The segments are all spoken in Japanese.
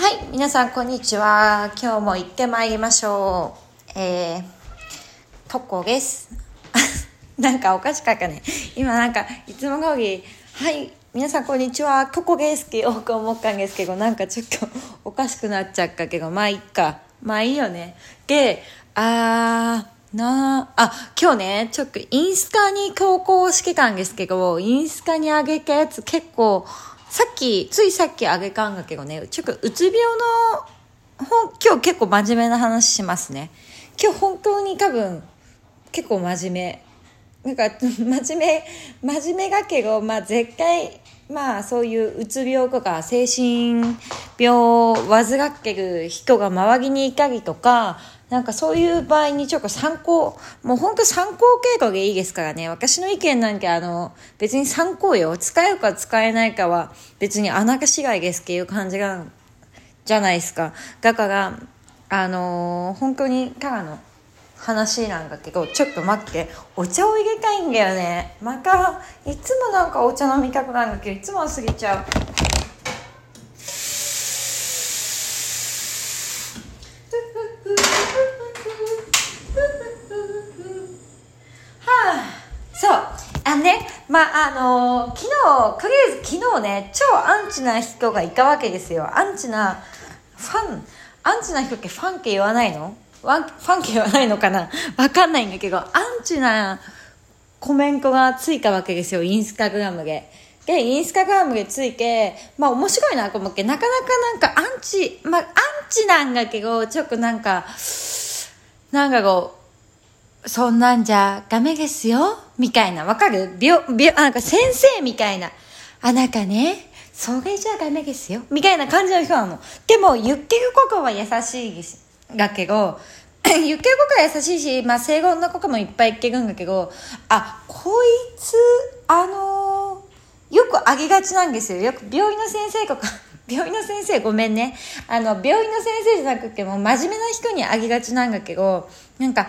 はい、皆さんこんにちは。今日も行ってまいりましょう。えー、とこです。なんかおかしかったね。今なんか、いつも通り、はい、皆さんこんにちは、とこですってよく思ったんですけど、なんかちょっとおかしくなっちゃったけど、まあいっか。まあいいよね。で、あー、なあ、あ、今日ね、ちょっとインスタに投稿してたんですけど、インスタに上げたやつ結構、さっき、ついさっきあげたんだけどね、ちょっとうつ病の、ほん今日結構真面目な話しますね。今日本当に多分、結構真面目。なんか、真面目、真面目だけど、まあ絶対、まあそういううつ病とか精神病を患ってる人が周りにいたりとか、なんかそういう場合にちょっと参考、もう本当参考程度でいいですからね。私の意見なんてあの、別に参考よ。使えるか使えないかは別にあなた次第ですっていう感じが、じゃないですか。だから、あのー本当にただの話なんだけど、ちょっと待って、お茶を入れたいんだよね。また、いつもなんかお茶飲みたくなるんだけど、いつも過ぎちゃう。はあ、そう。あね、まあ、あのー昨日、とりあえず昨日ね、超アンチな人がいたわけですよ。アンチな、ファン、アンチな人ってファンって言わないの？ワンファンって言わないのかな？わかんないんだけど、アンチなコメントがついたわけですよ、インスタグラムで。で、インスタグラムでついて、まあ面白いなと思って、なかなかなんかアンチ、まあアンチなんだけど、ちょっとなんか、なんかこう、そんなんじゃダメですよみたいな。わかる？病、病、なんか先生みたいな。あ、なんかね、それじゃダメですよみたいな感じの人なの。でも、言ってることは優しいですだけど、言ってることは優しいし、まあ、正論のこともいっぱい言ってるんだけど、あ、こいつ、あのーよくあげがちなんですよ。よく病院の先生とか、病院の先生ごめんね。あの、病院の先生じゃなくても真面目な人にあげがちなんだけど、なんか、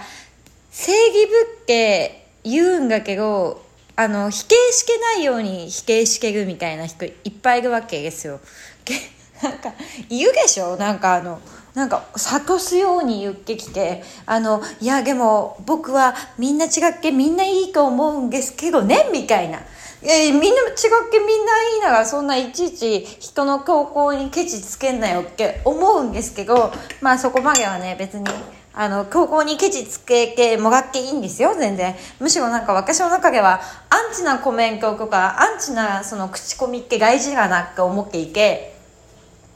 正義ぶって言うんだけど、あの、否定してないように否定してるみたいな人いっぱいいるわけですよ。けなんか、言うでしょ？なんかあの、なんか、諭すように言ってきて、あの、いや、でも、僕はみんな違ってみんないいと思うんですけどね、みたいな。えーみんな違ってみんないいなら、そんないちいち人の投稿にケチつけんなよって思うんですけど、まあそこまではね、別に、あの、投稿にケチつけてもらっていいんですよ、全然。むしろなんか私の中では、アンチなコメントとか、アンチなその口コミって大事だなって思っていて、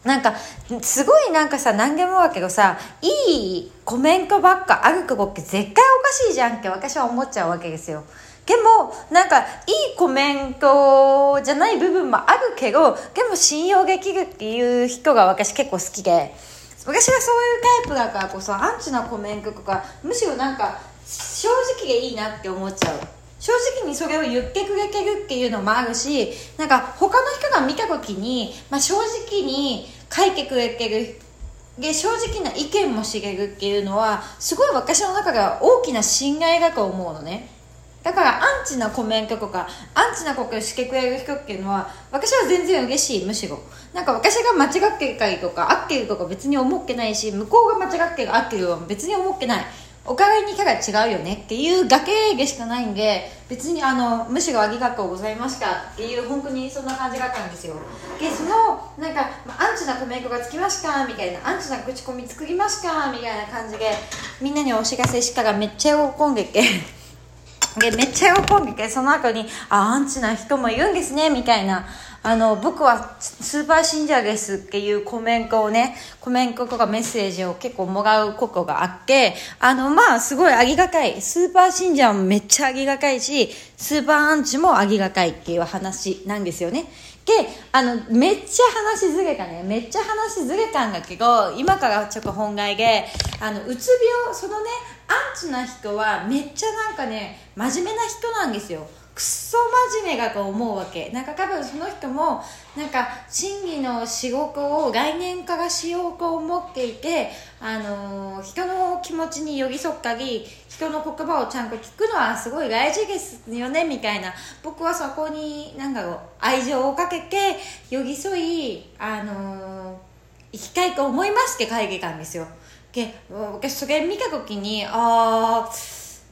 なんか、すごいなんかさ、何でもだけどさ、いいコメントばっかあることって絶対おかしいじゃんって私は思っちゃうわけですよ。でも、なんか、いいコメントじゃない部分もあるけど、でも信用できるっていう人が私結構好きで、私がそういうタイプだからこそ、アンチなコメントとか、むしろなんか、正直でいいなって思っちゃう。正直にそれを言ってくれてるっていうのもあるし、なんか他の人が見た時に、まあ、正直に書いてくれてるで正直な意見も知れるっていうのはすごい私の中では大きな信頼だと思うのねだからアンチなコメントとかアンチなことをしてくれる人っていうのは私は全然嬉しいむしろ。なんか私が間違ってたりとか合ってるとか別に思ってないし向こうが間違ってる合ってるは別に思ってない。お互いにキャラ違うよねっていうだけでしかないんで別にあのむしろありがとうございましたっていう本当にそんな感じだったんですよ。でそのなんかアンチなコメントがつきましたみたいなアンチな口コミ作りましたみたいな感じでみんなにお知らせしたらめっちゃ喜んでて。でめっちゃ喜んでてその後にあアンチな人もいるんですねみたいな。あの僕はスーパー信者ですっていうコメントをねコメントとかメッセージを結構もらうことがあってあのまあすごいありがたい。スーパー信者もめっちゃありがたいしスーパーアンチもありがたいっていう話なんですよね。であのめっちゃ話ずれたね。めっちゃ話ずれたんだけど今からちょっと本題であのうつ病そのねアンチな人はめっちゃなんかね真面目な人なんですよ。クソ真面目だと思うわけ。なんか多分その人もなんか審議の仕事を来年からしようと思っていて、あのー人の気持ちに寄り添ったり人の言葉をちゃんと聞くのはすごい大事ですよねみたいな。僕はそこになんだろう愛情をかけて寄り添い、あのー生きたいと思いますって書いてたんですよ。で私それ見た時にああ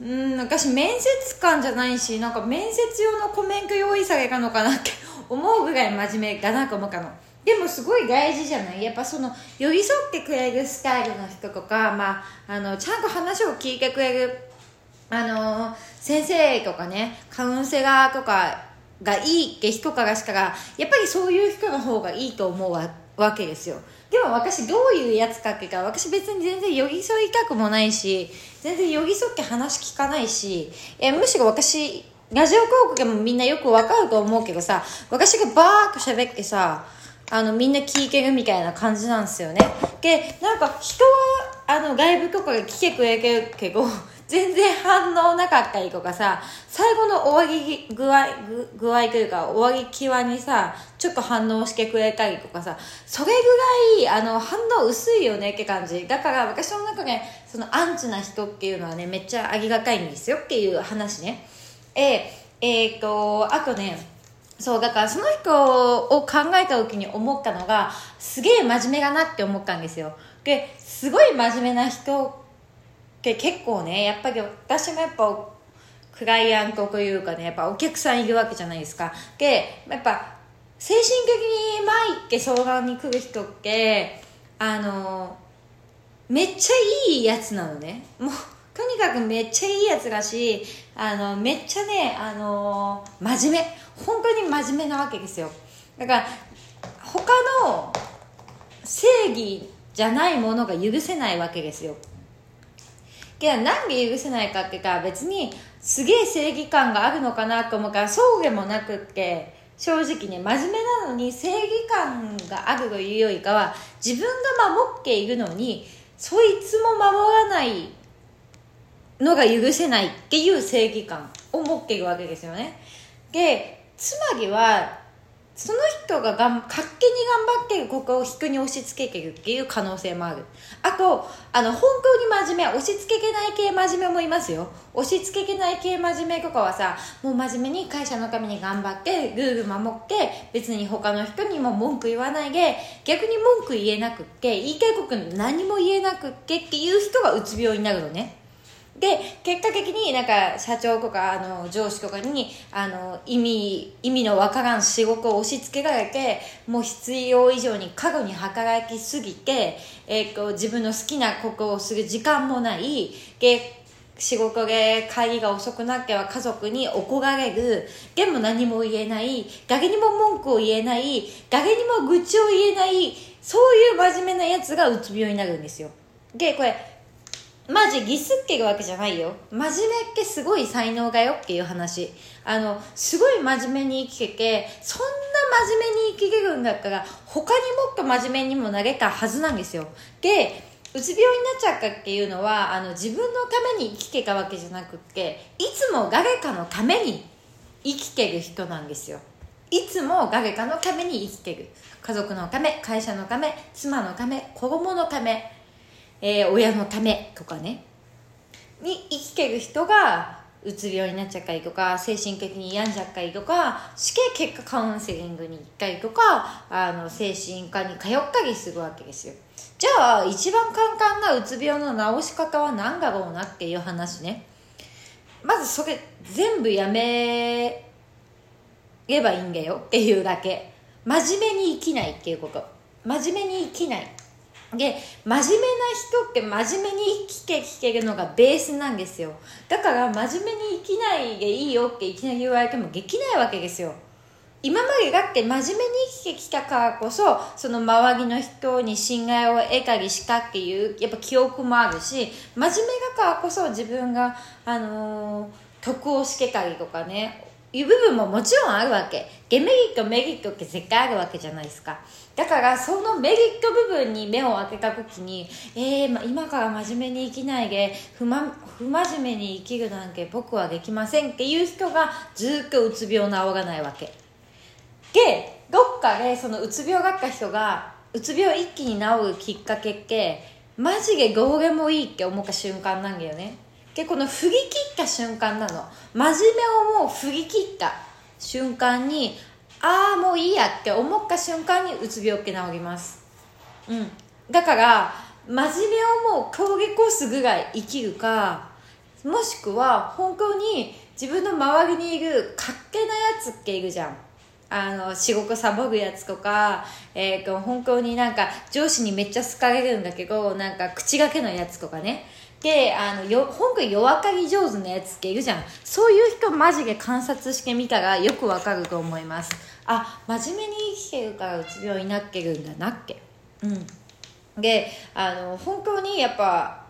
うん私面接官じゃないしなんか面接用のコメント用意されたのかなって 思うぐらい真面目だなと思ったの。でもすごい大事じゃない？やっぱその寄り添ってくれるスタイルの人とか、まあ、あのちゃんと話を聞いてくれるあの先生とかねカウンセラーとかがいいって人からしたらやっぱりそういう人の方がいいと思うわわけですよ。でも私どういうやつかっていうか私別に全然寄り添いたくもないし全然寄り添って話聞かないしえむしろ私ラジオ広告でもみんなよくわかると思うけどさ私がバーッと喋ってさあのみんな聞いてるみたいな感じなんですよね。でなんか人はあの外部とかが来てくれてるけど全然反応なかったりとかさ最後の終わり具合具合というか終わり際にさちょっと反応してくれたりとかさそれぐらいあの反応薄いよねって感じ。だから私の中でそのアンチな人っていうのはねめっちゃありがたいんですよっていう話ね。ええー、とあとねそうだからその人を考えた時に思ったのがすげえ真面目だなって思ったんですよ。ですごい真面目な人で結構ねやっぱり私もやっぱクライアントというかねやっぱお客さんいるわけじゃないですか。でやっぱ精神的に前って相談に来る人ってあのめっちゃいいやつなのね。もうとにかくめっちゃいいやつだしあのめっちゃねあの真面目。本当に真面目なわけですよ。だから他の正義じゃないものが許せないわけですよ。けどなんで許せないかっていうか別にすげえ正義感があるのかなと思うからそうでもなくって正直ね真面目なのに正義感があるというよりかは自分が守っているのにそいつも守らないのが許せないっていう正義感を持っているわけですよね。でつまりはその人ががん勝手に頑張ってここを人に押し付けてるっていう可能性もある。あとあの本当に真面目押し付けてない系真面目もいますよ。押し付けてない系真面目とかはさもう真面目に会社のために頑張ってルール守って別に他の人にも文句言わないで逆に文句言えなくって言いたいこと何も言えなくってっていう人がうつ病になるのね。で結果的になんか社長とかあの上司とかにあの意味意味のわからん仕事を押し付けられてもう必要以上に過去に働きすぎて、えー、と自分の好きなことをする時間もない。で仕事で帰りが遅くなっては家族に怒られる。でも何も言えない。誰にも文句を言えない。誰にも愚痴を言えない。そういう真面目なやつがうつ病になるんですよ。でこれマジギスってるわけじゃないよ。真面目ってすごい才能だよっていう話。あのすごい真面目に生きててそんな真面目に生きれるんだったら他にもっと真面目にもなれたはずなんですよ。でうつ病になっちゃったっていうのはあの自分のために生きてたわけじゃなくっていつも誰かのために生きてる人なんですよ。いつも誰かのために生きてる。家族のため会社のため妻のため子供のためえー、親のためとかね。に生きてる人がうつ病になっちゃったりとか精神的に病んじゃったりとか死刑結果カウンセリングに行ったりとかあの精神科に通ったりするわけですよ。じゃあ一番簡単なうつ病の治し方は何だろうなっていう話ね。まずそれ全部やめればいいんだよっていうだけ。真面目に生きないっていうこと。真面目に生きない。で真面目な人って真面目に生きてきてるのがベースなんですよ。だから真面目に生きないでいいよっていきなり言われてもできないわけですよ。今までだって真面目に生きてきたからこそその周りの人に信頼を得たりしたっていうやっぱ記憶もあるし真面目だからこそ自分が、あのー、得をしてたりとかねいう部分ももちろんあるわけ。デメリットメリットって絶対あるわけじゃないですか。だからそのメリット部分に目を開けた時にえー、今から真面目に生きないで不,、ま、不真面目に生きるなんて僕はできませんっていう人がずっとうつ病治らないわけ。でどっかでそのうつ病がった人がうつ病一気に治るきっかけってマジでどうでもいいって思った瞬間なんだよね。でこの振り切った瞬間なの。真面目をもう振り切った瞬間にああもういいやって思った瞬間にうつ病って治ります。うん。だから真面目をもう峠越すぐらい生きるかもしくは本当に自分の周りにいるかっけなやつっているじゃん。あの仕事サボるやつとか、えー、本当になんか上司にめっちゃ好かれるんだけどなんか口がけのやつとかね。であのよ本当に弱かり上手なやつっているじゃん。そういう人マジで観察してみたらよくわかると思います。あ真面目に生きてるからうつ病になってるんだなっけうん。であの本当にやっぱ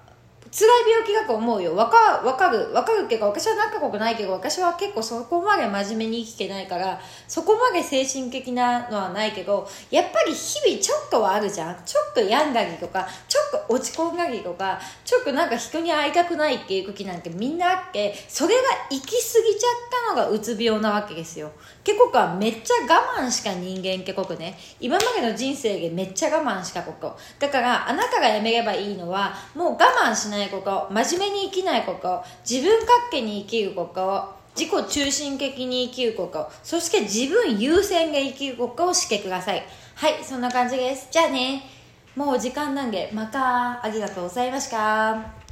辛い病気だと思うよ。わかわかるわかるけど私は仲良くないけど私は結構そこまで真面目に生きてないからそこまで精神的なのはないけどやっぱり日々ちょっとはあるじゃん。ちょっと病んだりとかちょっと落ち込んだりとかちょっとなんか人に会いたくないっていう時なんてみんなあってそれが行き過ぎちゃったのがうつ病なわけですよ。結構はめっちゃ我慢しか人間結構ね。今までの人生でめっちゃ我慢しかここだからあなたがやめればいいのはもう我慢しないないこと真面目に生きないこと自分勝手に生きること自己中心的に生きることそして自分優先で生きることをしてください。はいそんな感じです。じゃあね。もう時間なんでまたありがとうございました。